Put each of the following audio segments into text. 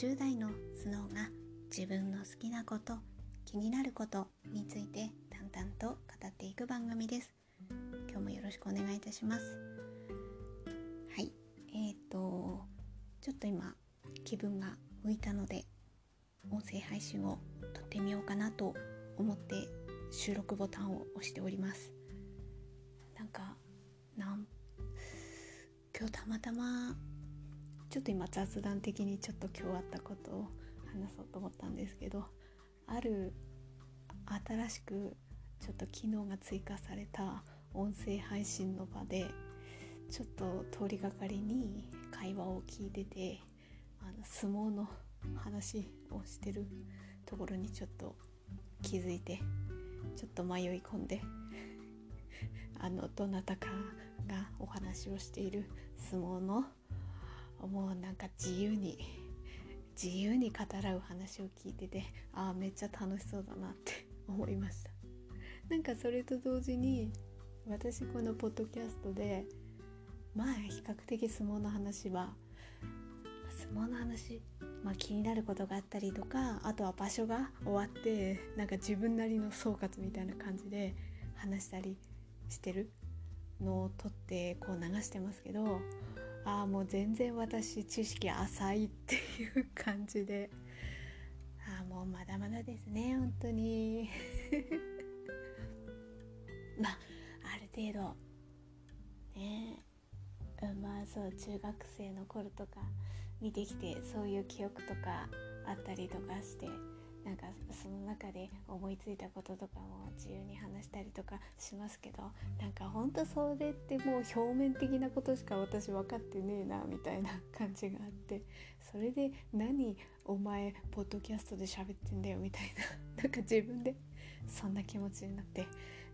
40代のスノーが自分の好きなこと気になることについて淡々と語っていく番組です。今日もよろしくお願いいたします。はい。えっ、ー、とちょっと今気分が向いたので音声配信を撮ってみようかなと思って収録ボタンを押しております。なんかなん今日たまたまちょっと今雑談的にちょっと今日あったことを話そうと思ったんですけどある新しくちょっと機能が追加された音声配信の場でちょっと通りがかりに会話を聞いててあの相撲の話をしてるところにちょっと気づいてちょっと迷い込んであのどなたかがお話をしている相撲のもうなんか自由に自由に語らう話を聞いててああめっちゃ楽しそうだなって 思いました。なんかそれと同時に私このポッドキャストでまあ比較的相撲の話は相撲の話、まあ、気になることがあったりとかあとは場所が終わってなんか自分なりの総括みたいな感じで話したりしてるのを撮ってこう流してますけどああもう全然私知識浅いっていう感じで。ああもうまだまだですね本当に。まあある程度ねえまあそう中学生の頃とか見てきてそういう記憶とかあったりとかして。なんかその中で思いついたこととかも自由に話したりとかしますけどなんかほんとそれってもう表面的なことしか私分かってねえなみたいな感じがあってそれで何お前ポッドキャストで喋ってんだよみたいななんか自分でそんな気持ちになって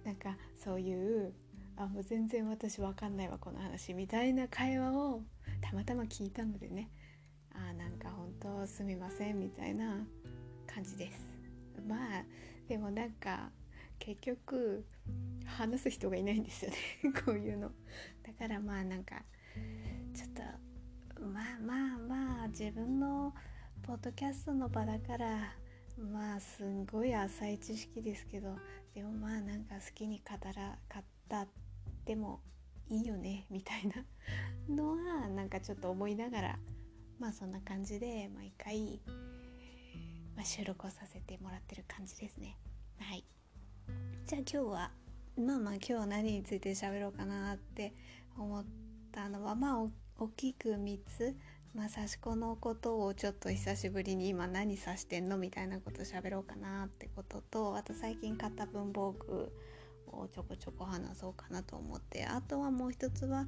なんかそういうあもう全然私分かんないわこの話みたいな会話をたまたま聞いたのでねあなんか本当すみませんみたいな感じです。まあでもなんか結局話す人がいないんですよね。こういうの。だからまあなんかちょっとまあまあまあ自分のポッドキャストの場だからまあすんごい浅い知識ですけどでもまあなんか好きに語ら語ってもいいよねみたいなのはなんかちょっと思いながらまあそんな感じで毎回まあ、収録をさせてもらってる感じですね。はい。じゃあ今日はまあまあ今日何について喋ろうかなって思ったのはまあ大きく3つ。まあ刺し子のことをちょっと久しぶりに今何刺してんのみたいなこと喋ろうかなってこととあと最近買った文房具をちょこちょこ話そうかなと思ってあとはもう一つは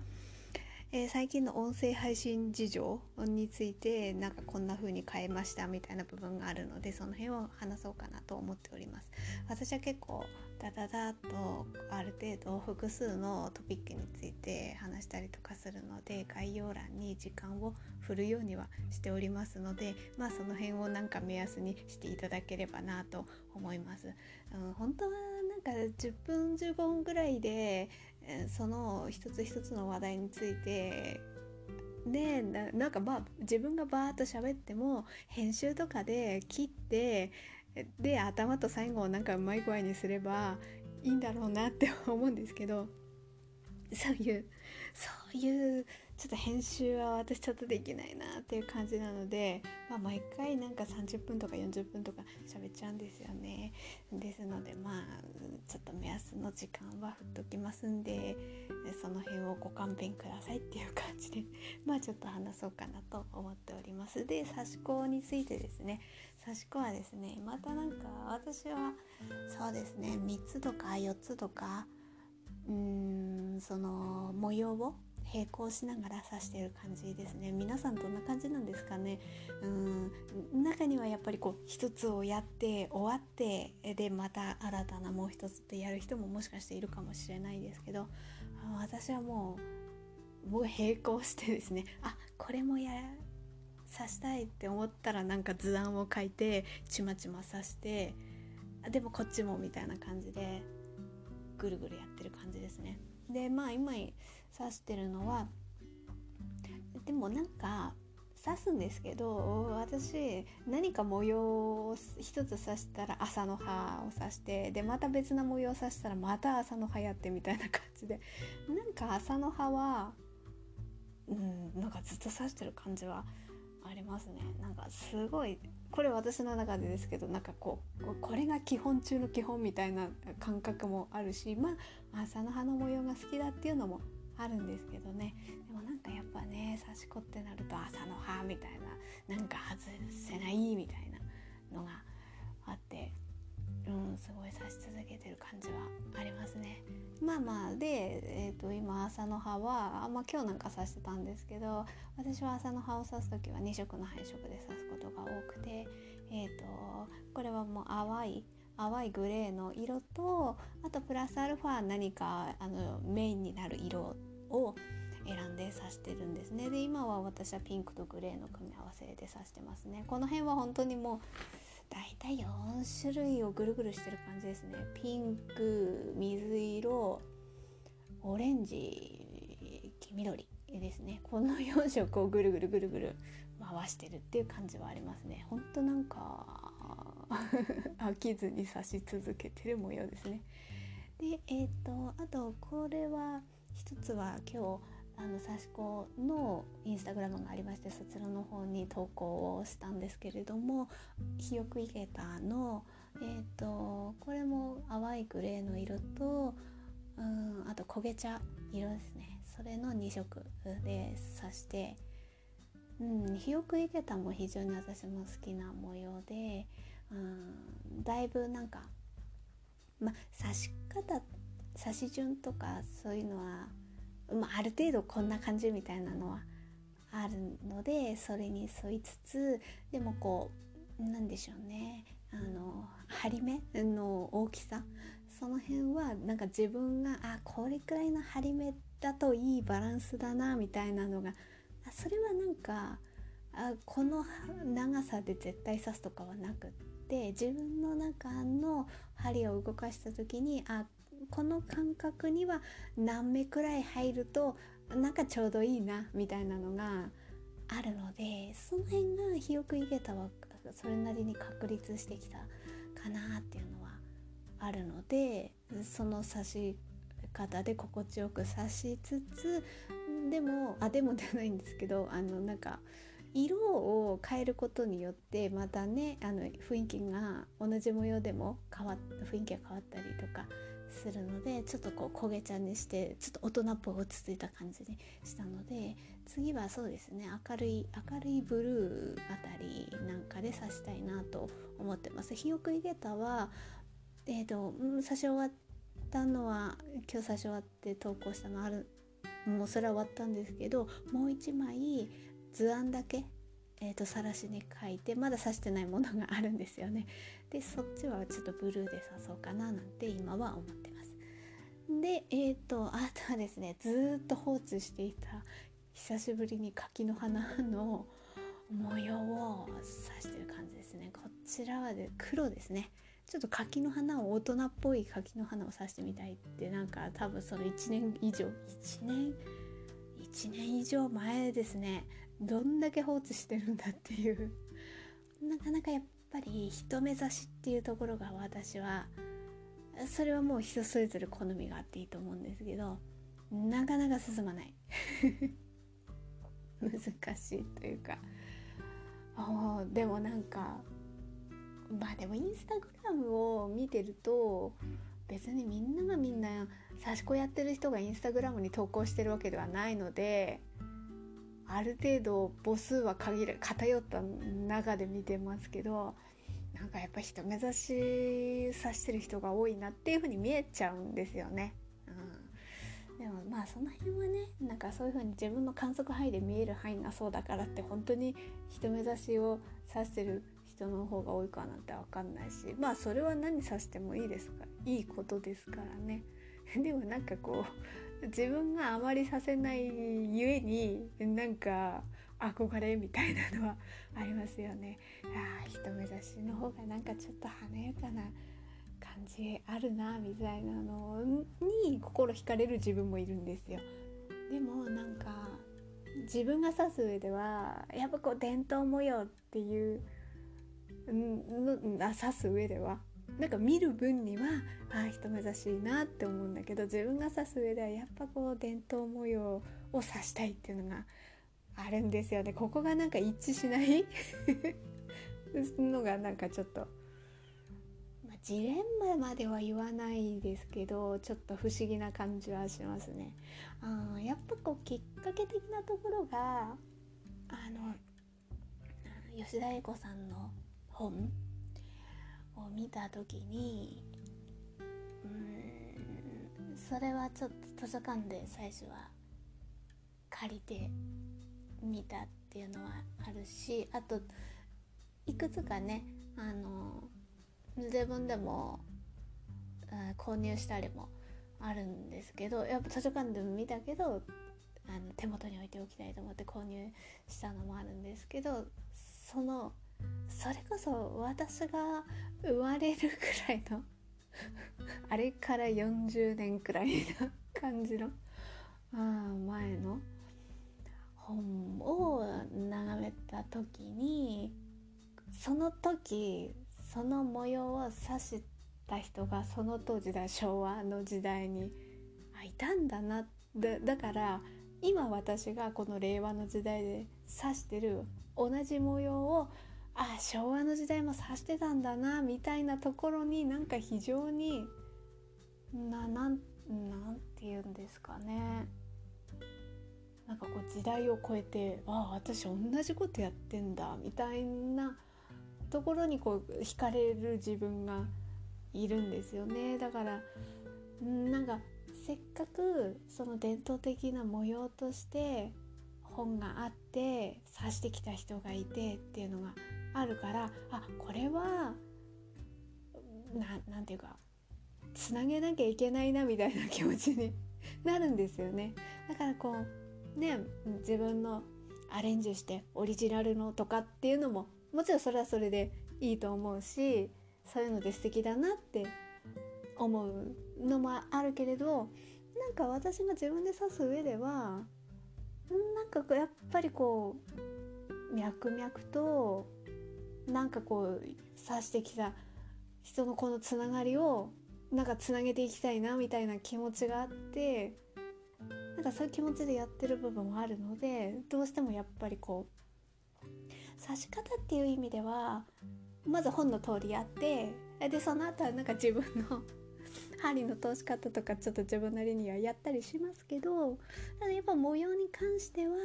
えー、最近の音声配信事情についてなんかこんな風に変えましたみたいな部分があるのでその辺を話そうかなと思っております。私は結構ダダダとある程度複数のトピックについて話したりとかするので概要欄に時間を振るようにはしておりますのでまあその辺をなんか目安にしていただければなと思います、うん、本当はなんか10分15分ぐらいでその一つ一つの話題についてでなんかまあ自分がバーッと喋っても編集とかで切ってで頭と最後をなんかうまい具合にすればいいんだろうなって思うんですけどそういうそういうちょっと編集は私ちょっとできないなっていう感じなので、まあ、毎回なんか30分とか40分とか喋っちゃうんですよね。ですのでまあちょっと目安の時間は振っときますんでその辺をご勘弁くださいっていう感じで まあちょっと話そうかなと思っております。で刺し子についてですね。刺し子はですねまたなんか私はそうですね3つとか4つとかうーんその模様を並行しながら刺してる感じですね。皆さんどんな感じなんですかね。うん。中にはやっぱりこう一つをやって終わってでまた新たなもう一つってやる人ももしかしているかもしれないですけど私はもうもう並行してですね。あこれもや刺したいって思ったらなんか図案を書いてちまちま刺してでもこっちもみたいな感じでぐるぐるやってる感じですね。でまあ今指してるのはでもなんか刺すんですけど私何か模様を一つ刺したら朝の葉を刺してでまた別な模様を刺したらまた朝の葉やってみたいな感じで。なんか朝の葉はうんなんかずっと刺してる感じはありますね。なんかすごいこれ私の中でですけどなんかこうこれが基本中の基本みたいな感覚もあるしまあ朝の葉の模様が好きだっていうのもあるんですけどねでもなんかやっぱね刺し子ってなると朝の葉みたいななんか外せないみたいなのがあってうんすごい刺し続けてる感じはありますね。まあまあで、えーと、今朝の葉はあ、ま、今日なんか刺してたんですけど私は朝の葉を刺す時は2色の配色で刺すことが多くて、えーとこれはもう淡い淡いグレーの色とあとプラスアルファ何かあのメインになる色を選んで刺してるんですね。で今は私はピンクとグレーの組み合わせで刺してますね。この辺は本当にもうだいたい4種類をぐるぐるしてる感じですね。ピンク水色オレンジ黄緑ですね。この4色をぐるぐるぐるぐる回してるっていう感じはありますね。ほんとなんか 飽きずに刺し続けてる模様ですね。でえっ、ー、とあとこれは一つは今日あの刺し子のインスタグラムがありましてそちらの方に投稿をしたんですけれどもひよくいげたのえっ、ー、とこれも淡いグレーの色とうんあと焦げ茶色ですね。それの2色で刺してうんひよくいげたも非常に私も好きな模様でうんだいぶなんかまあ刺し方刺し順とかそういうのは、まあ、ある程度こんな感じみたいなのはあるのでそれに沿いつつでもこうなんでしょうね。あの針目の大きさ。その辺はなんか自分があこれくらいの針目だといいバランスだなみたいなのがあそれはなんかあこの長さで絶対刺すとかはなくって自分の中の針を動かした時にあこの感覚には何目くらい入るとなんかちょうどいいなみたいなのがあるのでその辺がひよくいげたはそれなりに確立してきたかなっていうのはあるのでその刺し方で心地よく刺しつつでもあでもではないんですけどあのなんか色を変えることによってまたねあの雰囲気が同じ模様でも変わ雰囲気が変わったりとかするのでちょっとこう焦げ茶にしてちょっと大人っぽい落ち着いた感じにしたので次はそうですね明るい明るいブルーあたりなんかで刺したいなと思ってます。日送りゲタはえーと、刺し終わったのは今日刺し終わって投稿したのあるもうそれは終わったんですけどもう一枚図案だけえーと、晒しに書いてまだ刺してないものがあるんですよね。でそっちはちょっとブルーで刺そうかななんて今は思ってます。でえっ、ー、とあとはですねずっと放置していた久しぶりに柿の花の 模様を刺してる感じですね。こちらはで黒ですね。ちょっと柿の花を大人っぽい柿の花を刺してみたいってなんか多分その1年以上1年1年以上前ですねどんだけ放置してるんだっていう。なかなかやっぱり人目指しっていうところが私はそれはもう人それぞれ好みがあっていいと思うんですけどなかなか進まない。難しいというか。でもなんかまあでもインスタグラムを見てると別にみんながみんな刺し子やってる人がインスタグラムに投稿してるわけではないのである程度母数は限る偏った中で見てますけどなんかやっぱ人目指し指してる人が多いなっていう風に見えちゃうんですよね。うん、でもまあその辺はねなんかそういう風に自分の観測範囲で見える範囲がそうだからって本当に人目指しを指してる人の方が多いかなんて分かんないしまあそれは何指してもいいですかいいことですからね。でもなんかこう自分があまりさせないゆえになんか憧れみたいなのはありますよね。あ人目指しの方がなんかちょっと華やかな感じあるなみたいなのに心惹かれる自分もいるんですよ。でもなんか自分が指す上ではやっぱこう伝統模様っていうの指す上ではなんか見る分にはああ人目指しいなって思うんだけど自分が指す上ではやっぱこう伝統模様を指したいっていうのがあるんですよねここがなんか一致しない？のがなんかちょっと、まあ、ジレンマまでは言わないですけどちょっと不思議な感じはしますね。あやっぱこうきっかけ的なところがあの吉田栄子さんの本を見た時にうんそれはちょっと図書館で最初は借りてみたっていうのはあるしあといくつかねあの自分でも購入したりもあるんですけどやっぱ図書館でも見たけどあの手元に置いておきたいと思って購入したのもあるんですけどそのそれこそ私が生まれるくらいの あれから40年くらいな感じの前の本を眺めた時にその時その模様を指した人がその当時だ昭和の時代にあいたんだなだだから今私がこの令和の時代で指してる同じ模様をあ昭和の時代も指してたんだなみたいなところになんか非常にななんなんて言うんですかね。なんかこう時代を超えてああ私同じことやってんだみたいなところにこう惹かれる自分がいるんですよね。だからなんかせっかくその伝統的な模様として本があって指してきた人がいてっていうのがあるからあこれは何て言うかつなげなきゃいけないなみたいな気持ちに なるんですよね。だからこうね自分のアレンジしてオリジナルのとかっていうのももちろんそれはそれでいいと思うしそういうので素敵だなって思うのもあるけれどなんか私が自分で指す上ではなんかやっぱりこう脈々となんかこう指してきた人のこのつながりをなんかつなげていきたいなみたいな気持ちがあってなんかそういう気持ちでやってる部分もあるのでどうしてもやっぱりこう指し方っていう意味ではまず本の通りやってでその後はなんか自分の 針の通し方とかちょっと自分なりにはやったりしますけどただやっぱ模様に関しては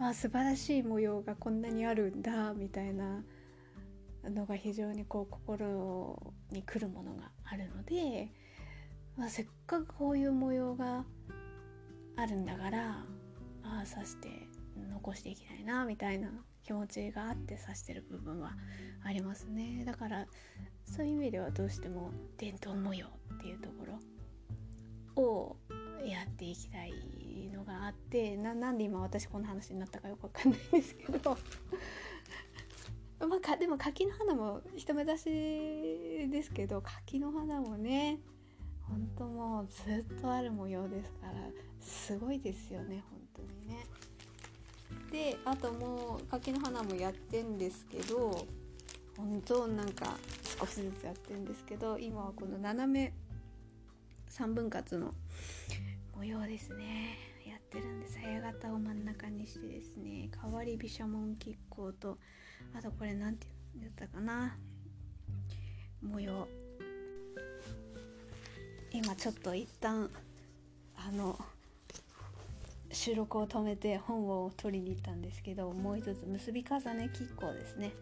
あ素晴らしい模様がこんなにあるんだみたいなのが非常にこう心にくるものがあるので、まあ、せっかくこういう模様があるんだからああ刺して残していきたいなみたいな気持ちがあって刺してる部分はありますね。だからそういう意味ではどうしても伝統模様っていうところをやっていきたいがあってなんで今私この話になったかよくわかんないんですけど まあかでも柿の花も人目指しですけど柿の花もね本当もうずっとある模様ですからすごいですよね本当にね。であともう柿の花もやってんですけど本当なんか少しずつやってるんですけど今はこの斜め3分割の模様ですねってるんです早型を真ん中にしてですね変わり飛車紋亀甲とあとこれ何て言ったかな模様。今ちょっと一旦あの収録を止めて本を取りに行ったんですけどもう一つ結び重ね亀甲ですね。はい。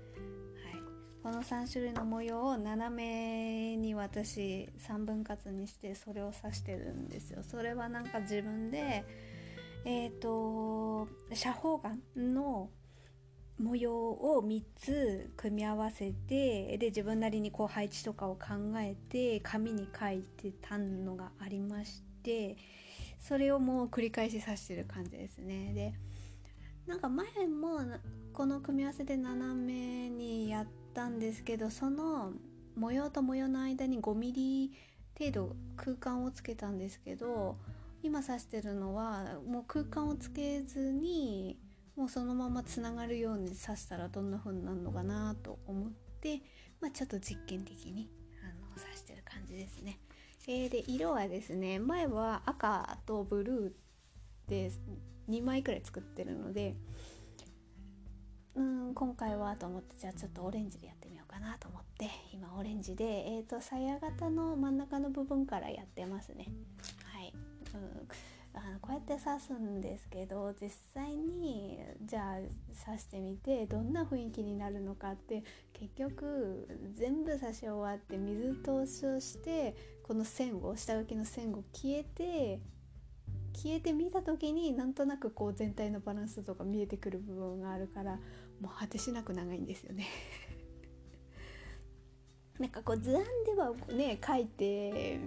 この3種類の模様を斜めに私3分割にしてそれを刺してるんですよ。それはなんか自分でえっ、ー、と斜方眼の模様を3つ組み合わせてで自分なりにこう配置とかを考えて紙に書いてたのがありましてそれをもう繰り返し刺してる感じですね。でなんか前もこの組み合わせで斜めにやってったんですけどその模様と模様の間に 5mm 程度空間をつけたんですけど今指してるのはもう空間をつけずにもうそのままつながるように刺したらどんな風になるのかなと思って、まあ、ちょっと実験的にあの刺してる感じですね。えー、で色はですね前は赤とブルーで2枚くらい作ってるのでうん今回はと思ってじゃあちょっとオレンジでやってみようかなと思って今オレンジでえっ、ー、と鞘型の真ん中の部分からやってますねはい、うんあのこうやって刺すんですけど実際にじゃあ刺してみてどんな雰囲気になるのかって結局全部刺し終わって水通しをしてこの線を下書きの線を消えて消えてみた時になんとなくこう全体のバランスとか見えてくる部分があるからもう果てしなく長いんですよね。なんかこう図案ではね書いて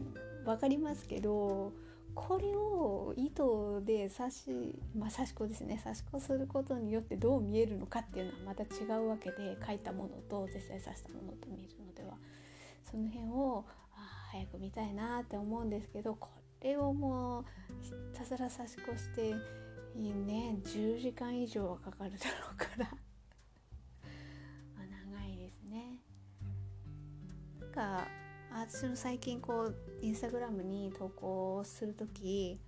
分かりますけどこれを糸で刺し、まあ、刺し子ですね。刺し子することによってどう見えるのかっていうのはまた違うわけで書いたものと実際刺したものと見るのでは。その辺をあ早く見たいなって思うんですけどこれをもうひたすら刺し子していいね。10時間以上はかかるだろうから。長いですね。なんか私も最近こうインスタグラムに投稿する時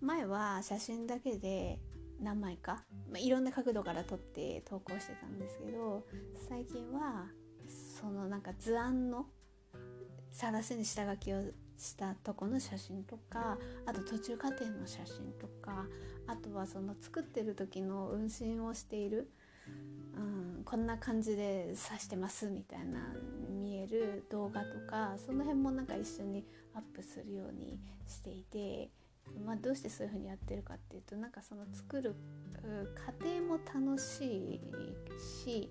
前は写真だけで何枚か、まあ、いろんな角度から撮って投稿してたんですけど最近はそのなんか図案の晒しに下書きをしたとこの写真とかあと途中過程の写真とかあとはその作ってる時の運針をしているうん、こんな感じで指してますみたいなえる動画とかその辺もなんか一緒にアップするようにしていて、まあ、どうしてそういう風にやってるかっていうとなんかその作る過程も楽しいし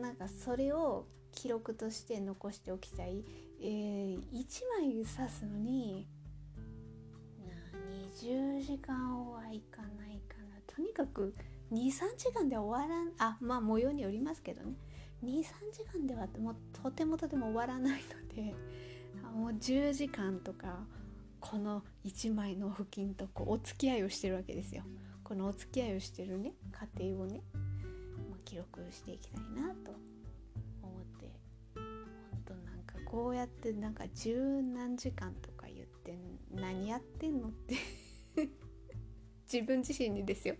なんかそれを記録として残しておきたい、えー、1枚刺すのに20時間はいかないかな。とにかく23時間で終わらんあまあ模様によりますけどね。23時間ではもうとてもとても終わらないのでもう10時間とかこの1枚の付近とこうお付き合いをしてるわけですよ。このお付き合いをしてるね過程をね、まあ、記録していきたいなと思って本当なんかこうやってなんか十何時間とか言って何やってんのって自分自身にですよ。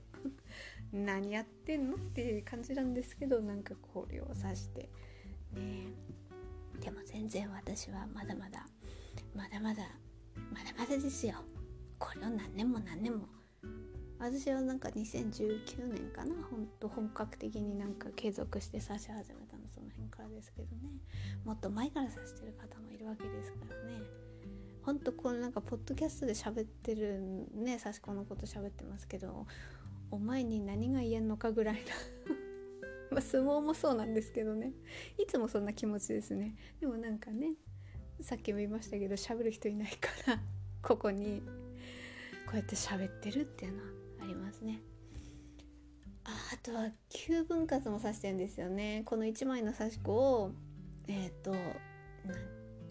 何やってんの？っていう感じなんですけどなんかこれを指して。ね。でも全然私はまだまだまだまだまだまだですよ。これを何年も何年も。私はなんか2019年かな。ほんと本格的になんか継続して指し始めたのその辺からですけどね。もっと前から指してる方もいるわけですからね。ほんとこれなんかポッドキャストで喋ってるね刺し子のこと喋ってますけどお前に何が言えんのかぐらいな まあ相撲もそうなんですけどね。いつもそんな気持ちですね。でもなんかねさっきも言いましたけど喋る人いないから ここにこうやって喋ってるっていうのはありますね。ああとは9分割も刺してるんですよね。この1枚の刺し子をえっ、ー、と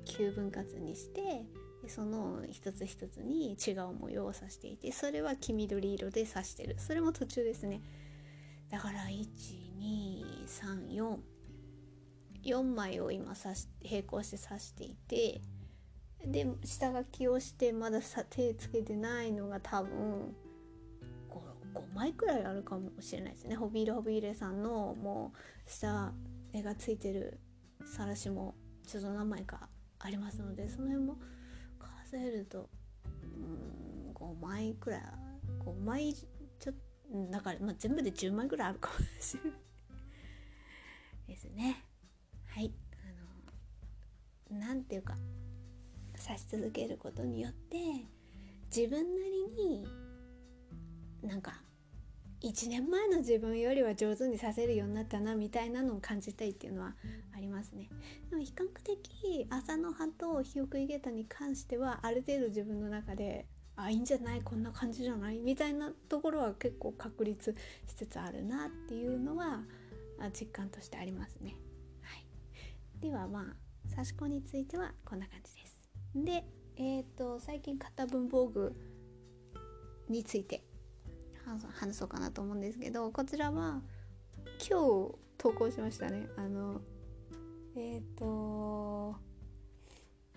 9分割にしてでその一つ一つに違う模様を刺していてそれは黄緑色で刺してる。それも途中ですね。だから1234 4枚を今刺し並行して刺していてで下書きをしてまださ手つけてないのが多分 5, 5枚くらいあるかもしれないですね。ホビールホビーレさんのもう下絵がついてるさらしもちょっと何枚かありますのでその辺も数えるとうん5枚くらい5枚ちょっとだから、まあ、全部で10枚ぐらいあるかもしれない。ですね。はい。あのなんていうか刺し続けることによって自分なりになんか1年前の自分よりは上手にさせるようになったなみたいなのを感じたいっていうのはありますね。でも比較的朝の葉と日送り下駄に関してはある程度自分の中であいいんじゃないこんな感じじゃないみたいなところは結構確立しつつあるなっていうのは実感としてありますね。はい、ではまあ刺し子についてはこんな感じです。でえーと、と最近買った文房具について話そうかなと思うんですけどこちらは今日投稿しましたね。あのえっ、ー、と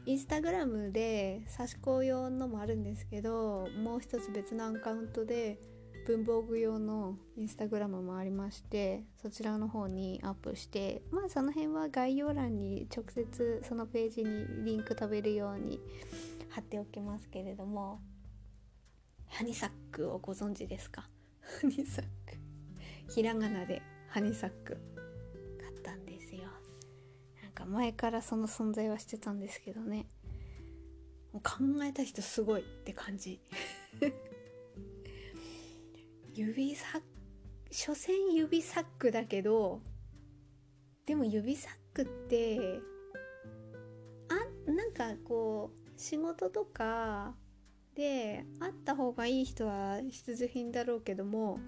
インスタグラムで差し子用のもあるんですけどもう一つ別のアカウントで文房具用のインスタグラムもありましてそちらの方にアップしてまあその辺は概要欄に直接そのページにリンク飛べるように貼っておきますけれどもハニサックをご存知ですか？ハニサック。ひらがなでハニサック買ったんですよ。なんか前からその存在はしてたんですけどね。もう考えた人すごいって感じ。指サック所詮指サックだけどでも指サックってあなんかこう仕事とかであった方がいい人は必需品だろうけども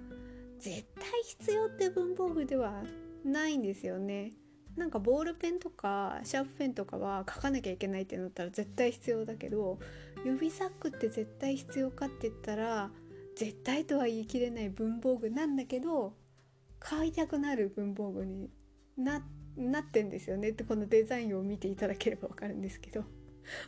絶対必要って文房具ではないんですよね。なんかボールペンとかシャープペンとかは書かなきゃいけないってなったら絶対必要だけど指サックって絶対必要かって言ったら絶対とは言い切れない文房具なんだけど買いたくなる文房具にななってんですよねってこのデザインを見ていただければ分かるんですけど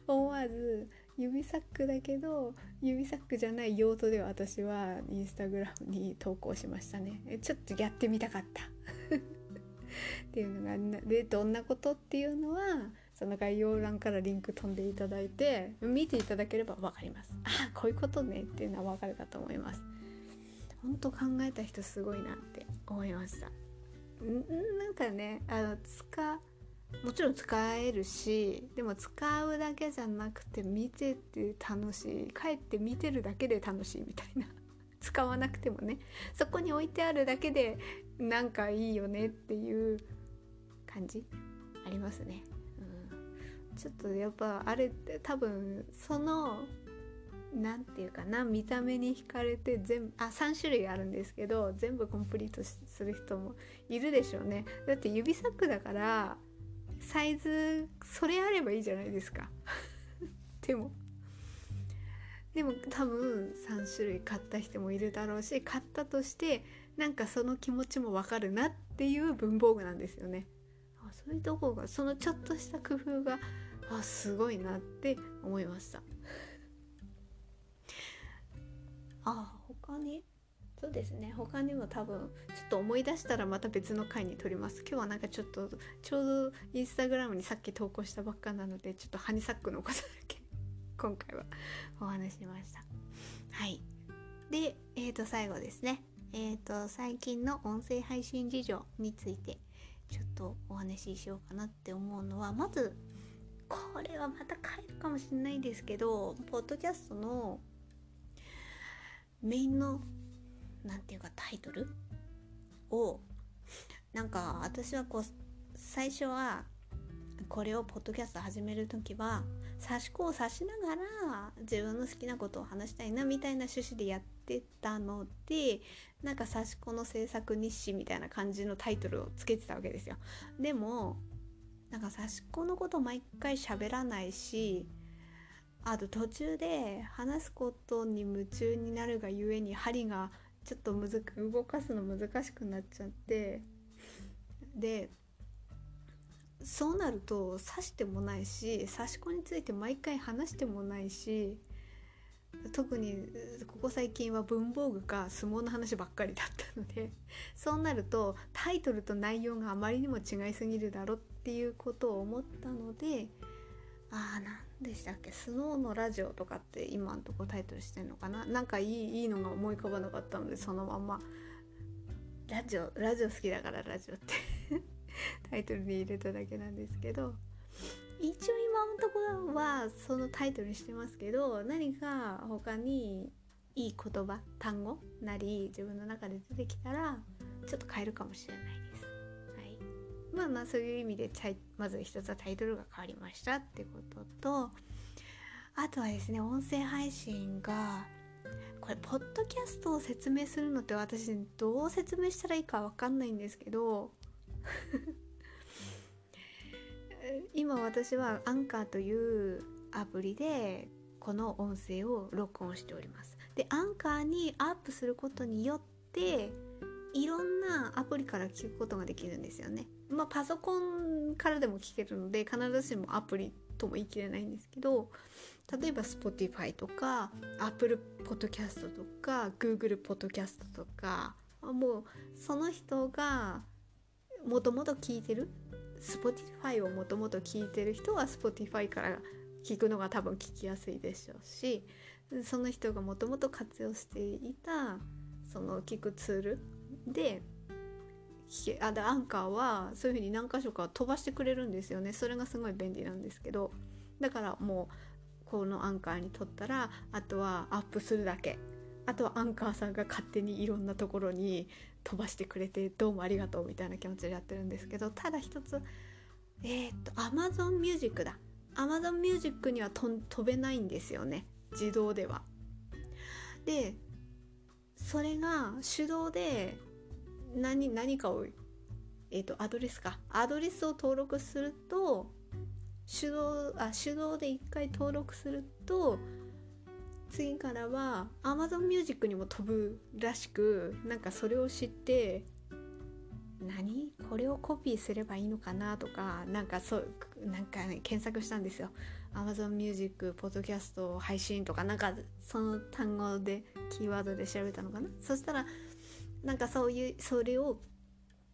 思わず指サックだけど指サックじゃない用途で私はインスタグラムに投稿しましたね。ちょっとやってみたかった。っていうのがでどんなことっていうのはその概要欄からリンク飛んでいただいて見ていただければ分かります。あこういうことね。っていうのは分かるかと思います。本当考えた人すごいなって思いました。なんかねあの使もちろん使えるしでも使うだけじゃなくて見てて楽しい帰って見てるだけで楽しいみたいな。使わなくてもね。そこに置いてあるだけでなんかいいよねっていう感じ？ありますね、うん、ちょっとやっぱあれって多分その何て言うかな見た目に惹かれて全部あ3種類あるんですけど全部コンプリートする人もいるでしょうね。だって指サックだからサイズそれあればいいじゃないですか。でも。でも多分3種類買った人もいるだろうし買ったとしてなんかその気持ちもわかるなっていう文房具なんですよね。あそういうとこがそのちょっとした工夫があすごいなって思いました。あ他に？そうですね。他にも多分ちょっと思い出したらまた別の回に撮ります。今日はなんかちょっとちょうどインスタグラムにさっき投稿したばっかなのでちょっとハニサックのことだけ 今回はお話しました。はい。でえー、と最後ですね。えー、と最近の音声配信事情についてちょっとお話ししようかなって思うのはまずこれはまた変えるかもしれないですけどポッドキャストのメインの何て言うかタイトル？をなんか私はこう最初はこれをポッドキャスト始める時は差し子を刺しながら自分の好きなことを話したいなみたいな趣旨でやってたのでなんか刺し子の制作日誌みたいな感じのタイトルをつけてたわけですよ。でもなんか刺し子のこと毎回喋らないしあと途中で話すことに夢中になるがゆえに針がちょっとむず動かすの難しくなっちゃって。でそうなると刺してもないし刺し子について毎回話してもないし特にここ最近は文房具か相撲の話ばっかりだったのでそうなるとタイトルと内容があまりにも違いすぎるだろっていうことを思ったのであ何でしたっけ？スノーのラジオとかって今んとこタイトルしてんのかな？なんかいいいいのが思い浮かばなかったのでそのまま。ラジオラジオ好きだからラジオって。タイトルに入れただけなんですけど。一応今のところはそのタイトルにしてますけど何か他にいい言葉単語なり自分の中で出てきたらちょっと変えるかもしれな。い、まあまあそういう意味でまず一つはタイトルが変わりましたってこととあとはですね音声配信がこれポッドキャストを説明するのって私どう説明したらいいか分かんないんですけど 今私はアンカーというアプリでこの音声を録音しております。でアンカーにアップすることによっていろんなアプリから聞くことができるんですよね。まあパソコンからでも聞けるので必ずしもアプリとも言い切れないんですけど例えば Spotify とか Apple Podcast とか Google Podcast とかもうその人がもともと聞いてる Spotify をもともと聞いてる人は Spotify から聞くのが多分聞きやすいでしょうしその人がもともと活用していたその聞くツールであでアンカーはそういうふうに何箇所か飛ばしてくれるんですよね。それがすごい便利なんですけど。だからもうこのアンカーに撮ったらあとはアップするだけ。あとはアンカーさんが勝手にいろんなところに飛ばしてくれてどうもありがとうみたいな気持ちでやってるんですけど。ただ一つえー、っと Amazon Music だ。Amazon Music には飛べないんですよね。自動では。でそれが手動で何何かをえっ、とアドレスか。アドレスを登録すると手動あ手動で1回登録すると次からは Amazon Music にも飛ぶらしくなんかそれを知って何？これをコピーすればいいのかなとかなんかそうなんか、ね、検索したんですよ。Amazon Music ポッドキャスト配信とかなんかその単語でキーワードで調べたのかな。そしたらなんかそういうそれを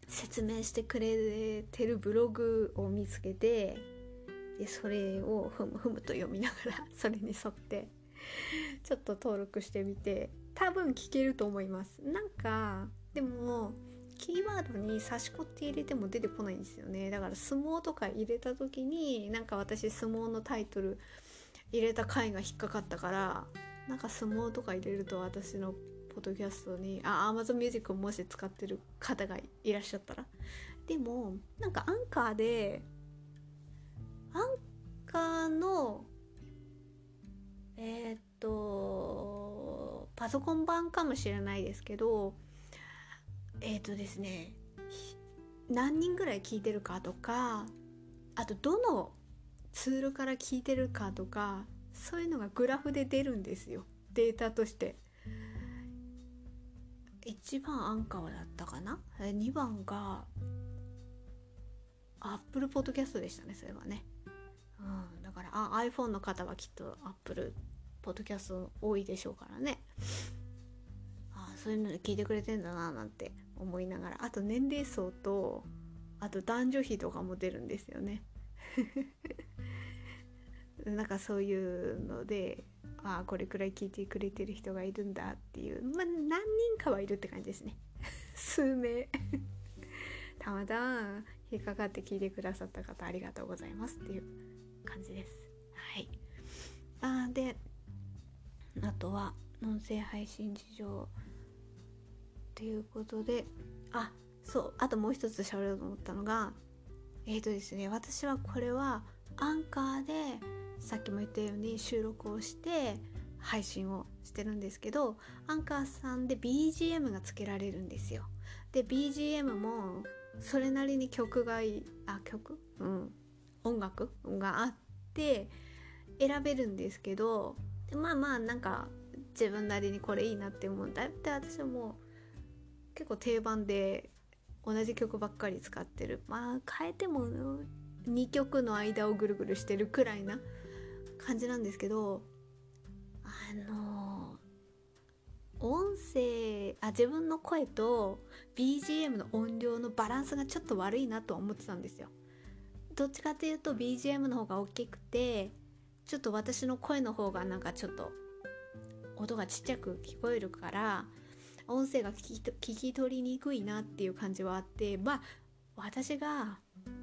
説明してくれてるブログを見つけてでそれをふむふむと読みながらそれに沿ってちょっと登録してみて多分聞けると思います。なんかでもキーワードに差し子って入れても出てこないんですよね。だから相撲とか入れた時になんか私相撲のタイトル入れた回が引っかかったからなんか相撲とか入れると私のポッドキャストにあ Amazon Music をもし使ってる方がいらっしゃったら。でもなんかアンカーでアンカーのえー、っとパソコン版かもしれないですけどえっ、とですね何人ぐらい聞いてるかとかあとどのツールから聞いてるかとかそういうのがグラフで出るんですよ。データとして。1番アンカーだったかな？2番がアップルポッドキャストでしたねそれはね、うん、だからあ iPhone の方はきっとアップルポッドキャスト多いでしょうからね。あそういうので聞いてくれてんだななんて思いながら。あと年齢層とあと男女比とかも出るんですよね。なんかそういうのでああこれくらい聞いてくれてる人がいるんだっていう。まあ何人かはいるって感じですね。数名。たまたま引っかかって聞いてくださった方ありがとうございますっていう感じです。はい。あであとは音声配信事情ということで。あそう。あともう一つ喋ろうと思ったのがえっ、ー、とですね私はこれはアンカーでさっきも言ったように収録をして配信をしてるんですけどアンカーさんで BGM がつけられるんですよ。で BGM もそれなりに曲がいあ曲？うん。音楽？があって選べるんですけどまあまあなんか自分なりにこれいいなって思うんだって私はもう結構定番で同じ曲ばっかり使ってる。まあ変えても2曲の間をぐるぐるしてるくらいな感じなんですけどあの音声あ自分の声と BGM の音量のバランスがちょっと悪いなとは思ってたんですよ。どっちかっていうと BGM の方が大きくてちょっと私の声の方がなんかちょっと音がちっちゃく聞こえるから音声が聞き聞き取りにくいなっていう感じはあってまあ私が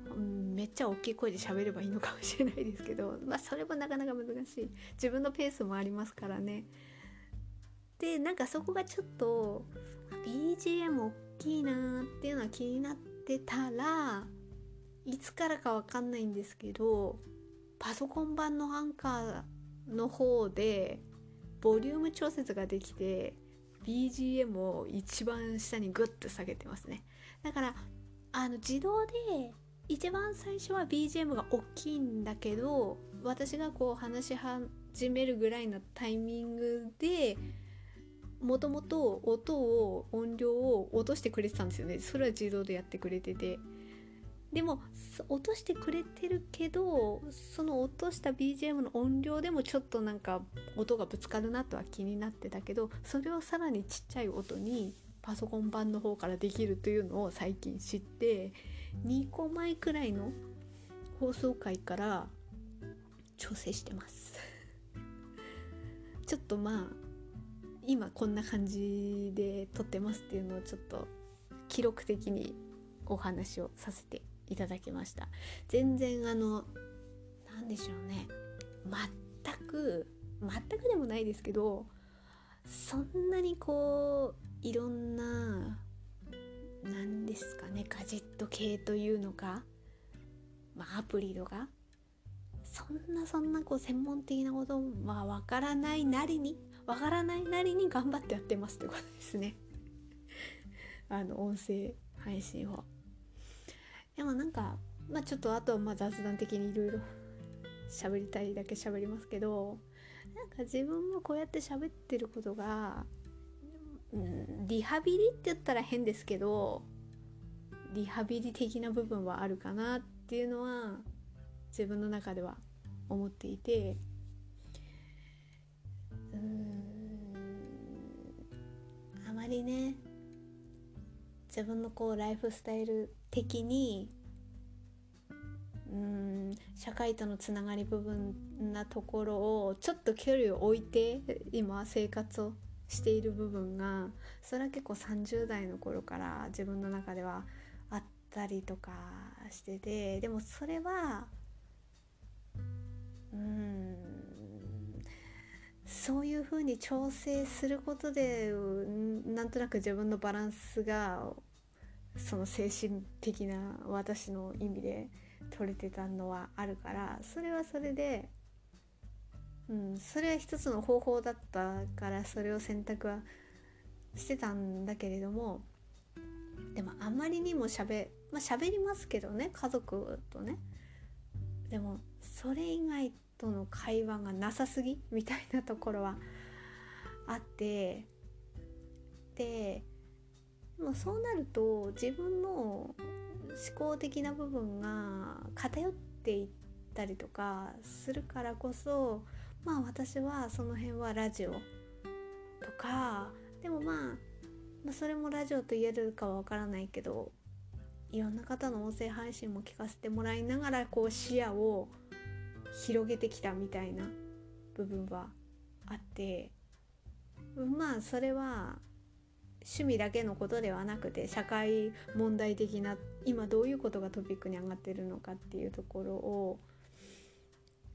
うん、めっちゃ大きい声で喋ればいいのかもしれないですけど、まあ、それもなかなか難しい。自分のペースもありますからね。でなんかそこがちょっと BGM 大きいなっていうのは気になってたらいつからかわかんないんですけどパソコン版のアンカーの方でボリューム調節ができて BGM を一番下にグッと下げてますね。だからあの自動で一番最初は BGM が大きいんだけど私がこう話し始めるぐらいのタイミングでもともと音を音量を落としてくれてたんですよね。それは自動でやってくれてて。でも落としてくれてるけどその落とした BGM の音量でもちょっとなんか音がぶつかるなとは気になってたけどそれをさらにちっちゃい音にパソコン版の方からできるというのを最近知って2個前くらいの放送回から調整してます。ちょっとまあ今こんな感じで撮ってますっていうのをちょっと記録的にお話をさせていただきました。全然あの何でしょうね。全く全くでもないですけどそんなにこういろんな何ですかねガジェット系というのか、まあ、アプリとか。そんなそんなこう専門的なことはわからないなりにわからないなりに頑張ってやってますってことですね。あの音声配信を。でもなんかまあちょっとあとはまあ雑談的にいろいろ 喋りたいだけ喋りますけどなんか自分もこうやって喋ってることが、うん、リハビリって言ったら変ですけどリハビリ的な部分はあるかなっていうのは自分の中では思っていてうんあまりね自分のこうライフスタイル的にうん社会とのつながり部分なところをちょっと距離を置いて今生活をしている部分がそれは結構30代の頃から自分の中ではあったりとかしててでもそれはうんそういうふうに調整することでなんとなく自分のバランスがその精神的な私の意味で取れてたのはあるからそれはそれで、うん、それは一つの方法だったからそれを選択はしてたんだけれどもでもあまりにもしゃべまあ喋りますけどね家族とね。でもそれ以外との会話がなさすぎみたいなところはあってででもそうなると自分の思考的な部分が偏っていったりとかするからこそまあ私はその辺はラジオとかでもまあ、それもラジオと言えるかはわからないけどいろんな方の音声配信も聞かせてもらいながらこう視野を広げてきたみたいな部分はあってまあそれは趣味だけのことではなくて社会問題的な今どういうことがトピックに上がってるのかっていうところを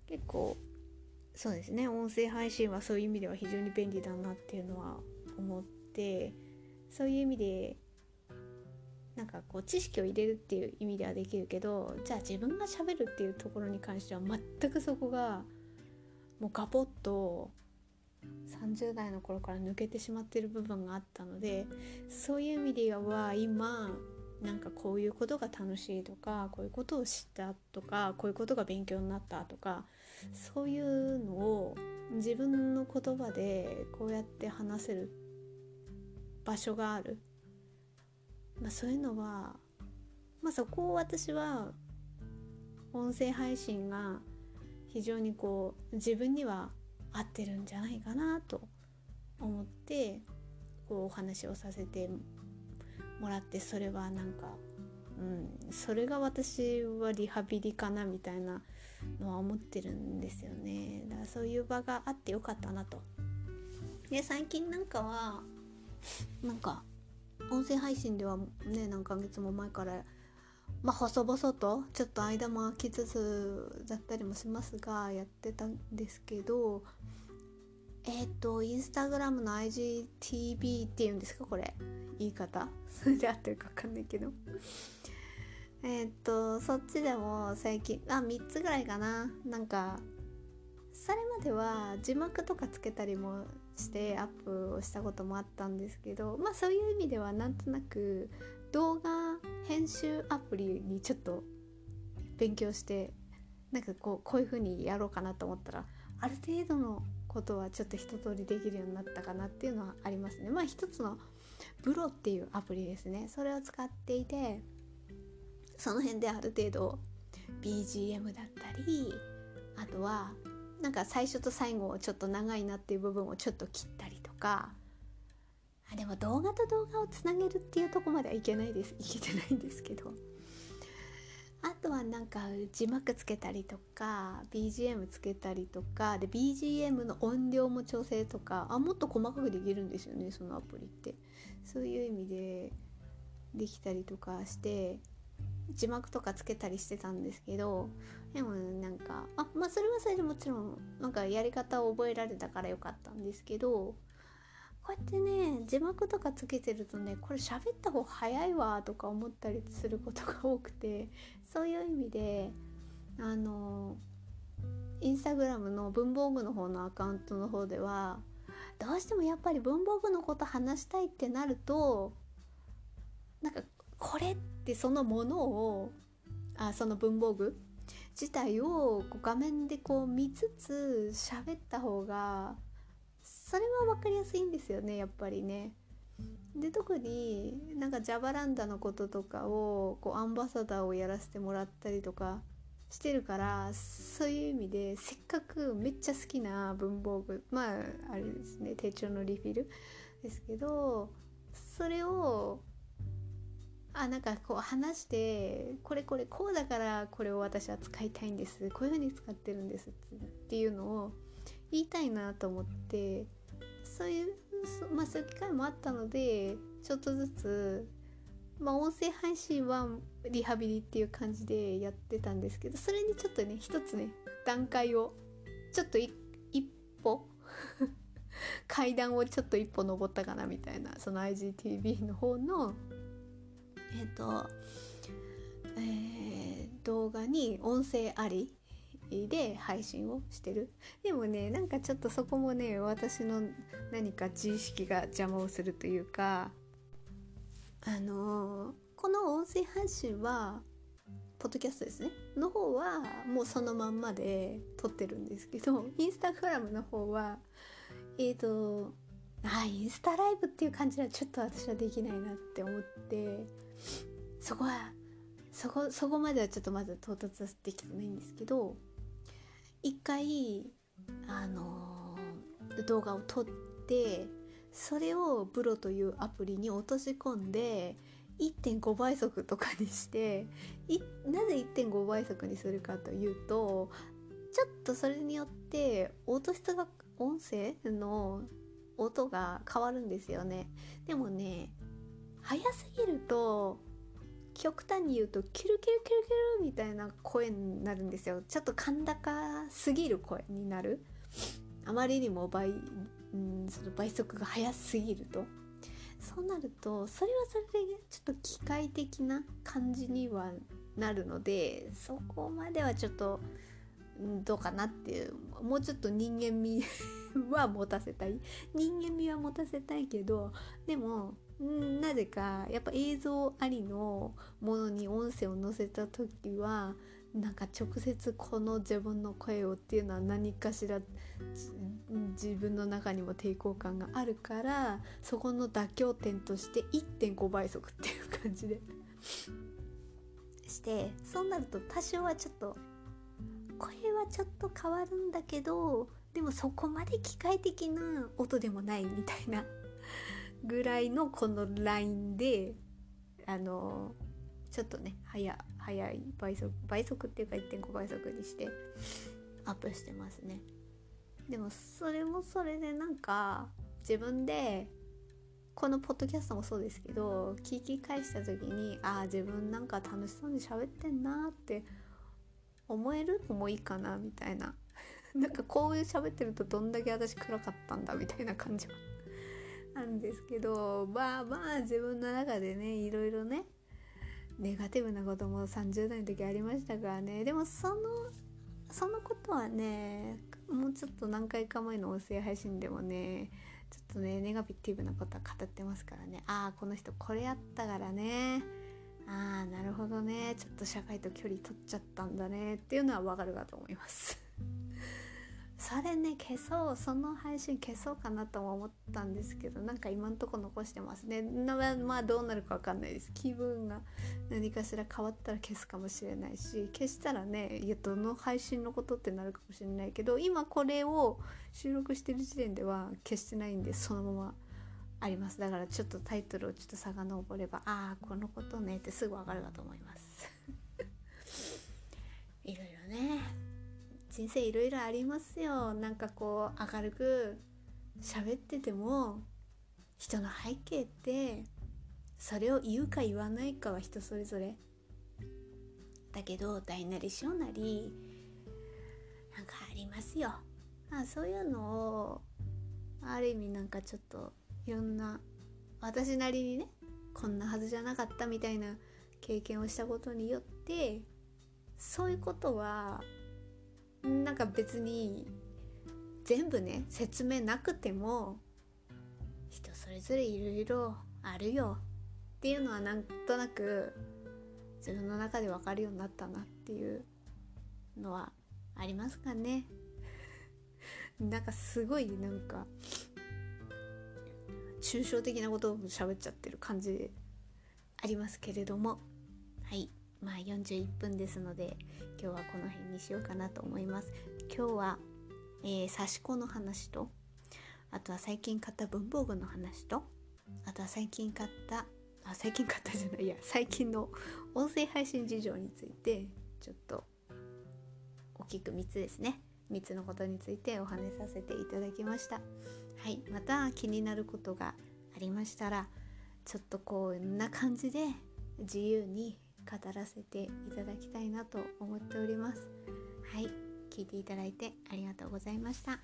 結構そうですね。音声配信はそういう意味では非常に便利だなっていうのは思ってそういう意味でなんかこう知識を入れるっていう意味ではできるけどじゃあ自分がしゃべるっていうところに関しては全くそこがもうガポッと30代の頃から抜けてしまってる部分があったのでそういう意味では今なんかこういうことが楽しいとかこういうことを知ったとかこういうことが勉強になったとかそういうのを自分の言葉でこうやって話せる場所がある。まあ、そういうのは、まあ、そこを私は音声配信が非常にこう自分には合ってるんじゃないかなと思ってこうお話をさせてもらってそれはなんか、うん、それが私はリハビリかなみたいなのは思ってるんですよね。だからそういう場があってよかったなと。で最近なんかはなんか音声配信ではね何ヶ月も前からまあ細々とちょっと間も空きつつだったりもしますがやってたんですけどえっ、ー、とインスタグラムの IGTV っていうんですかこれ。言い方。それで合ってるか分かんないけど。えっとそっちでも最近あ3つぐらいかな。なんかそれまでは字幕とかつけたりもしてアップをしたこともあったんですけどまあそういう意味ではなんとなく動画編集アプリにちょっと勉強してなんかこうこういう風にやろうかなと思ったらある程度のことはちょっと一通りできるようになったかなっていうのはありますね。まあ一つのブロっていうアプリですね。それを使っていてその辺である程度 BGM だったりあとはなんか最初と最後をちょっと長いなっていう部分をちょっと切ったりとかあでも動画と動画をつなげるっていうとこまではいけないです。いけてないんですけど。あとはなんか字幕つけたりとか BGM つけたりとかで BGM の音量も調整とかあもっと細かくできるんですよねそのアプリって。そういう意味でできたりとかして字幕とかつけたりしてたんですけどでもなんかあまあそれはそれでもちろんなんかやり方を覚えられたからよかったんですけどこうやってね字幕とかつけてるとねこれ喋った方が早いわとか思ったりすることが多くてそういう意味であのインスタグラムの文房具の方のアカウントの方ではどうしてもやっぱり文房具のこと話したいってなるとなんかこれってそのものをあその文房具自体をこう画面でこう見つつ喋った方がそれは分かりやすいんですよねやっぱりね。で特になんかジャバランダのこととかをこうアンバサダーをやらせてもらったりとかしてるからそういう意味でせっかくめっちゃ好きな文房具まああれですね手帳のリフィルですけどそれをあなんかこう話してこれこれこうだからこれを私は使いたいんです。こういう風に使ってるんです。っていうのを言いたいなと思ってそういうまあそういう機会もあったのでちょっとずつまあ音声配信はリハビリっていう感じでやってたんですけどそれにちょっとね一つね段階をちょっと一歩 階段をちょっと一歩登ったかなみたいなその IGTV の方のえっ、と、えー、動画に音声ありで配信をしてる。でもねなんかちょっとそこもね私の何か自意識が邪魔をするというかあのー、この音声配信はポッドキャストですね。の方はもうそのまんまで撮ってるんですけどインスタグラムの方はえっ、ー、とあインスタライブっていう感じはちょっと私はできないなって思ってそこはそこそこまではちょっとまだ到達できてないんですけど一回あのー、動画を撮ってそれをブロというアプリに落とし込んで1.5倍速とかにしてなぜ1.5倍速にするかというとちょっとそれによって音質が音声の音が変わるんですよね。でもね早すぎると極端に言うとキュルキュルキュルキュルみたいな声になるんですよ。ちょっと甲高すぎる声になる。あまりにも倍,、うん、その倍速が速すぎると。そうなるとそれはそれでちょっと機械的な感じにはなるのでそこまではちょっとどうかなっていうもうちょっと人間味は持たせたい。人間味は持たせたいけどでもなぜかやっぱ映像ありのものに音声を載せた時はなんか直接この自分の声をっていうのは何かしら自分の中にも抵抗感があるからそこの妥協点として1.5倍速っていう感じで。してそうなると多少はちょっと声はちょっと変わるんだけどでもそこまで機械的な音でもないみたいな。ぐらいのこのラインであのちょっとね早早い倍速倍速っていうか1.5倍速にしてアップしてますね。でもそれもそれでなんか自分でこのポッドキャストもそうですけど聞き返した時にああ自分なんか楽しそうに喋ってんなって思えるのもいいかなみたいな。なんかこういう喋ってるとどんだけ私暗かったんだみたいな感じはなんですけどまあまあ自分の中でねいろいろねネガティブなことも30代の時ありましたからね。でもそのそのことはねもうちょっと何回か前の音声配信でもねちょっとねネガティブなことは語ってますからね。ああこの人これやったからね。ああなるほどね。ちょっと社会と距離取っちゃったんだね。っていうのはわかるかと思います。それね消そうその配信消そうかなとも思ったんですけどなんか今んとこ残してます。ねまあどうなるか分かんないです。気分が何かしら変わったら消すかもしれないし消したらねいやどの配信のことってなるかもしれないけど今これを収録してる時点では消してないんでそのままあります。だからちょっとタイトルをちょっと遡ればああこのことねってすぐ分かるかと思います。いろいろね。人生いろいろありますよ。なんかこう明るく喋ってても人の背景ってそれを言うか言わないかは人それぞれ。だけど大なり小なりなんかありますよ。あそういうのをある意味なんかちょっといろんな私なりにねこんなはずじゃなかったみたいな経験をしたことによってそういうことはなんか別に全部ね説明なくても人それぞれいろいろあるよ。っていうのはなんとなく自分の中で分かるようになったなっていうのはありますかね。なんかすごいなんか抽象的なことを喋っちゃってる感じありますけれども。はい。まあ41分ですので今日はこの辺にしようかなと思います。今日は、えー、刺し子の話とあとは最近買った文房具の話とあとは最近買ったあ最近買ったじゃないいや最近の音声配信事情についてちょっと大きく3つですね。3つのことについてお話しさせていただきました。はいまた気になることがありましたらちょっとこんな感じで自由に語らせていただきたいなと思っております。はい聞いていただいてありがとうございました。